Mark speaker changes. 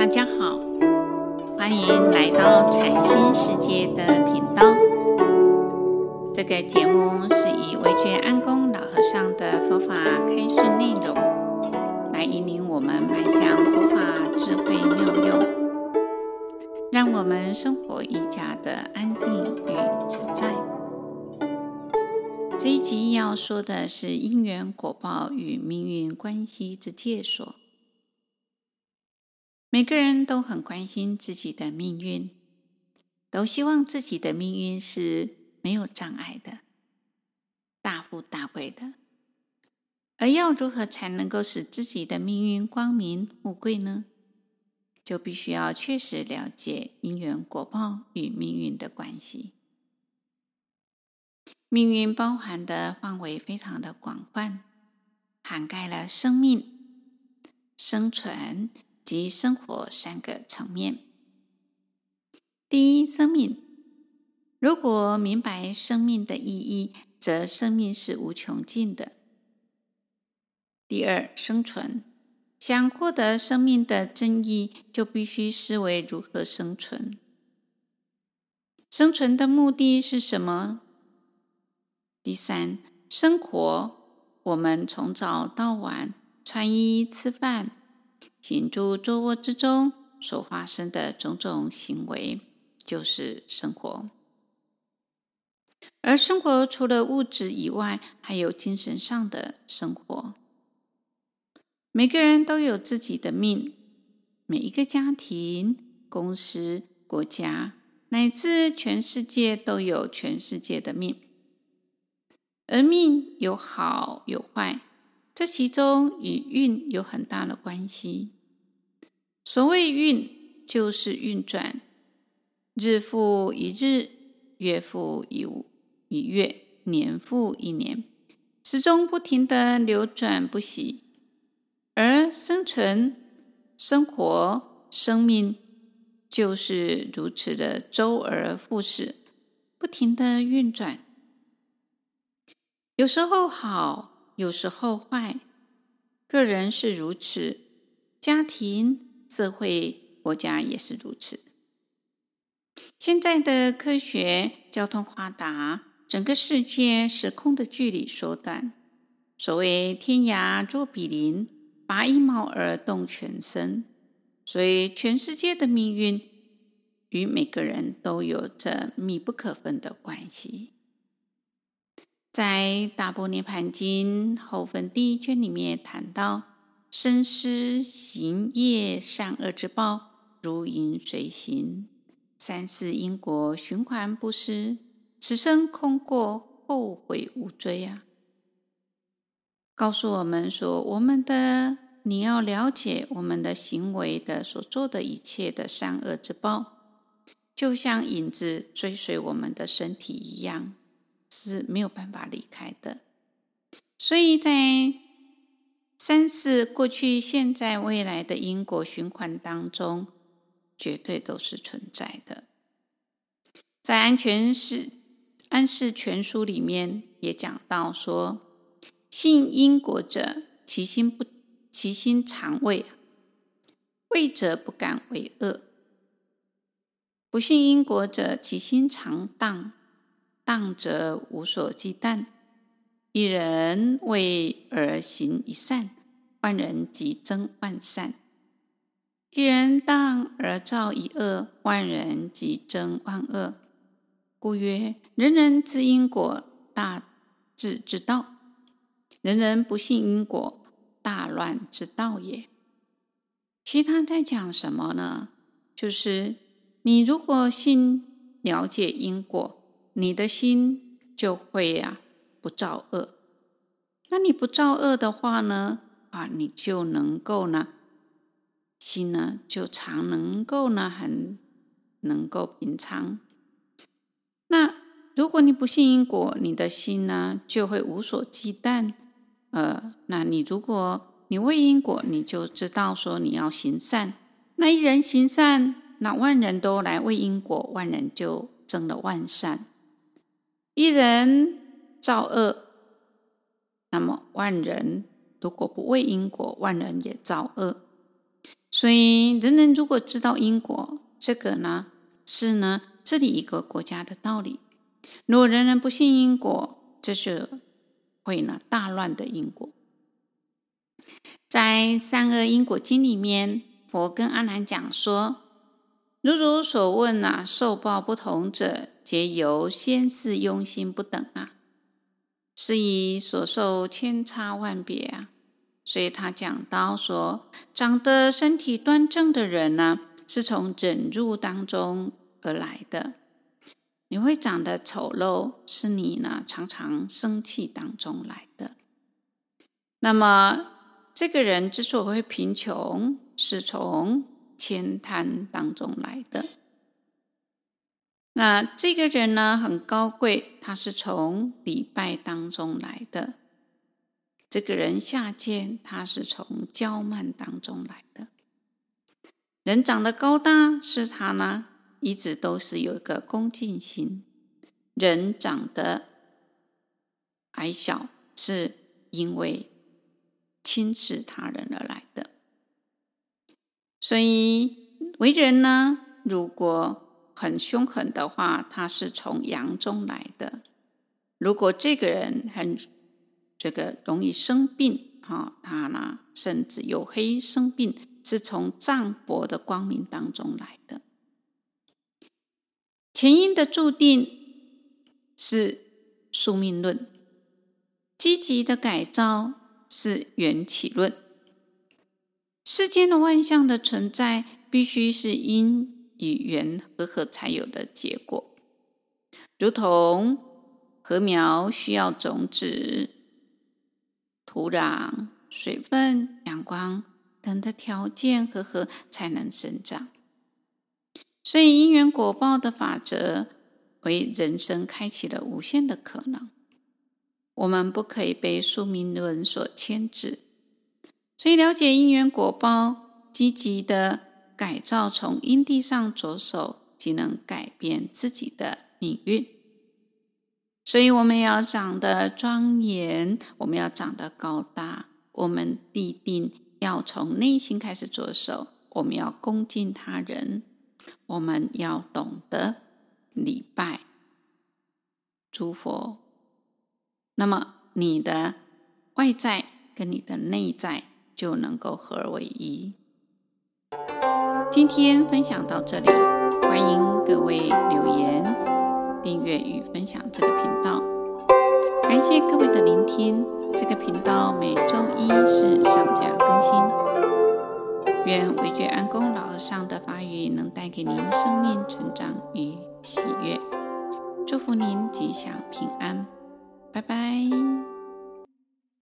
Speaker 1: 大家好，欢迎来到禅心世界的频道。这个节目是以维觉安公老和尚的佛法开示内容，来引领我们迈向佛法智慧妙用，让我们生活愈加的安定与自在。这一集要说的是因缘果报与命运关系之介说。每个人都很关心自己的命运，都希望自己的命运是没有障碍的、大富大贵的。而要如何才能够使自己的命运光明富贵呢？就必须要确实了解因缘果报与命运的关系。命运包含的范围非常的广泛，涵盖了生命、生存及生活三个层面。第一，生命。如果明白生命的意义，则生命是无穷尽的。第二，生存。想获得生命的真义，就必须思维如何生存。生存的目的是什么？第三，生活，我们从早到晚穿衣、吃饭、行住坐卧之中所发生的种种行为，就是生活。而生活除了物质以外，还有精神上的生活。每个人都有自己的命，每一个家庭、公司、国家，乃至全世界，都有全世界的命。而命有好有坏，这其中与运有很大的关系。所谓运，就是运转，日复一日，月复一一月，年复一年，始终不停地流转不息。而生存、生活、生命就是如此的周而复始，不停地运转。有时候好，有时候坏，个人是如此，家庭、社会、国家也是如此。现在的科学、交通发达，整个世界时空的距离缩短。所谓天涯若比邻，拔一毛而动全身。所以全世界的命运与每个人都有着密不可分的关系。在《大般涅盘经》后分第一卷里面谈到，生思行业善恶之报，如影随形，三世因果循环不失，此生空过，后悔无追啊！告诉我们说，我们的你要了解我们的行为的所做的一切的善恶之报，就像影子追随我们的身体一样。是没有办法离开的，所以在三世过去、现在、未来的因果循环当中，绝对都是存在的。在《安全是安世全书》里面也讲到说：“信因果者，其心不其心常畏，畏者不敢为恶；不信因果者，其心常荡。”当则无所忌惮，一人为而行一善，万人即增万善；一人当而造一恶，万人即增万恶。故曰：人人知因果，大智之道；人人不信因果，大乱之道也。其他在讲什么呢？就是你如果信了解因果。你的心就会呀、啊、不造恶，那你不造恶的话呢啊，你就能够呢心呢就常能够呢很能够平常。那如果你不信因果，你的心呢就会无所忌惮。呃，那你如果你为因果，你就知道说你要行善。那一人行善，那万人都来为因果，万人就增了万善。一人造恶，那么万人如果不畏因果，万人也造恶。所以，人人如果知道因果，这个呢是呢治理一个国家的道理。如果人人不信因果，这是会呢大乱的因果。在《三恶因果经》里面，佛跟阿难讲说：“如如所问啊，受报不同者，皆由先世用心不等啊，是以所受千差万别啊。”所以他讲到说，长得身体端正的人呢，是从忍辱当中而来的；你会长得丑陋，是你呢常常生气当中来的。那么这个人之所以会贫穷，是从慳贪当中来的。那这个人呢很高贵，他是从礼拜当中来的。这个人下贱，他是从娇慢当中来的；人长得高大，是他呢一直都是有一个恭敬心；人长得矮小，是因为轻视他人而来的。所以为人呢，如果很凶狠的话，他是从阳中来的；如果这个人很这个容易生病，哈，他呢甚至有黑生病，是从藏薄的光明当中来的。前因的注定是宿命论，积极的改造是缘起论。世间的万象的存在，必须是因与缘和合才有的结果，如同禾苗需要种子。土壤、水分、阳光等的条件和合才能生长，所以因缘果报的法则为人生开启了无限的可能。我们不可以被宿命论所牵制，所以了解因缘果报，积极的改造，从因地上着手，即能改变自己的命运。所以我们要长得庄严，我们要长得高大，我们必定要从内心开始着手。我们要恭敬他人，我们要懂得礼拜诸佛。那么你的外在跟你的内在就能够合而为一。今天分享到这里，欢迎各位留言。订阅与分享这个频道，感谢各位的聆听。这个频道每周一是上架更新。愿惟觉安公老和尚的法语能带给您生命成长与喜悦，祝福您吉祥平安。拜拜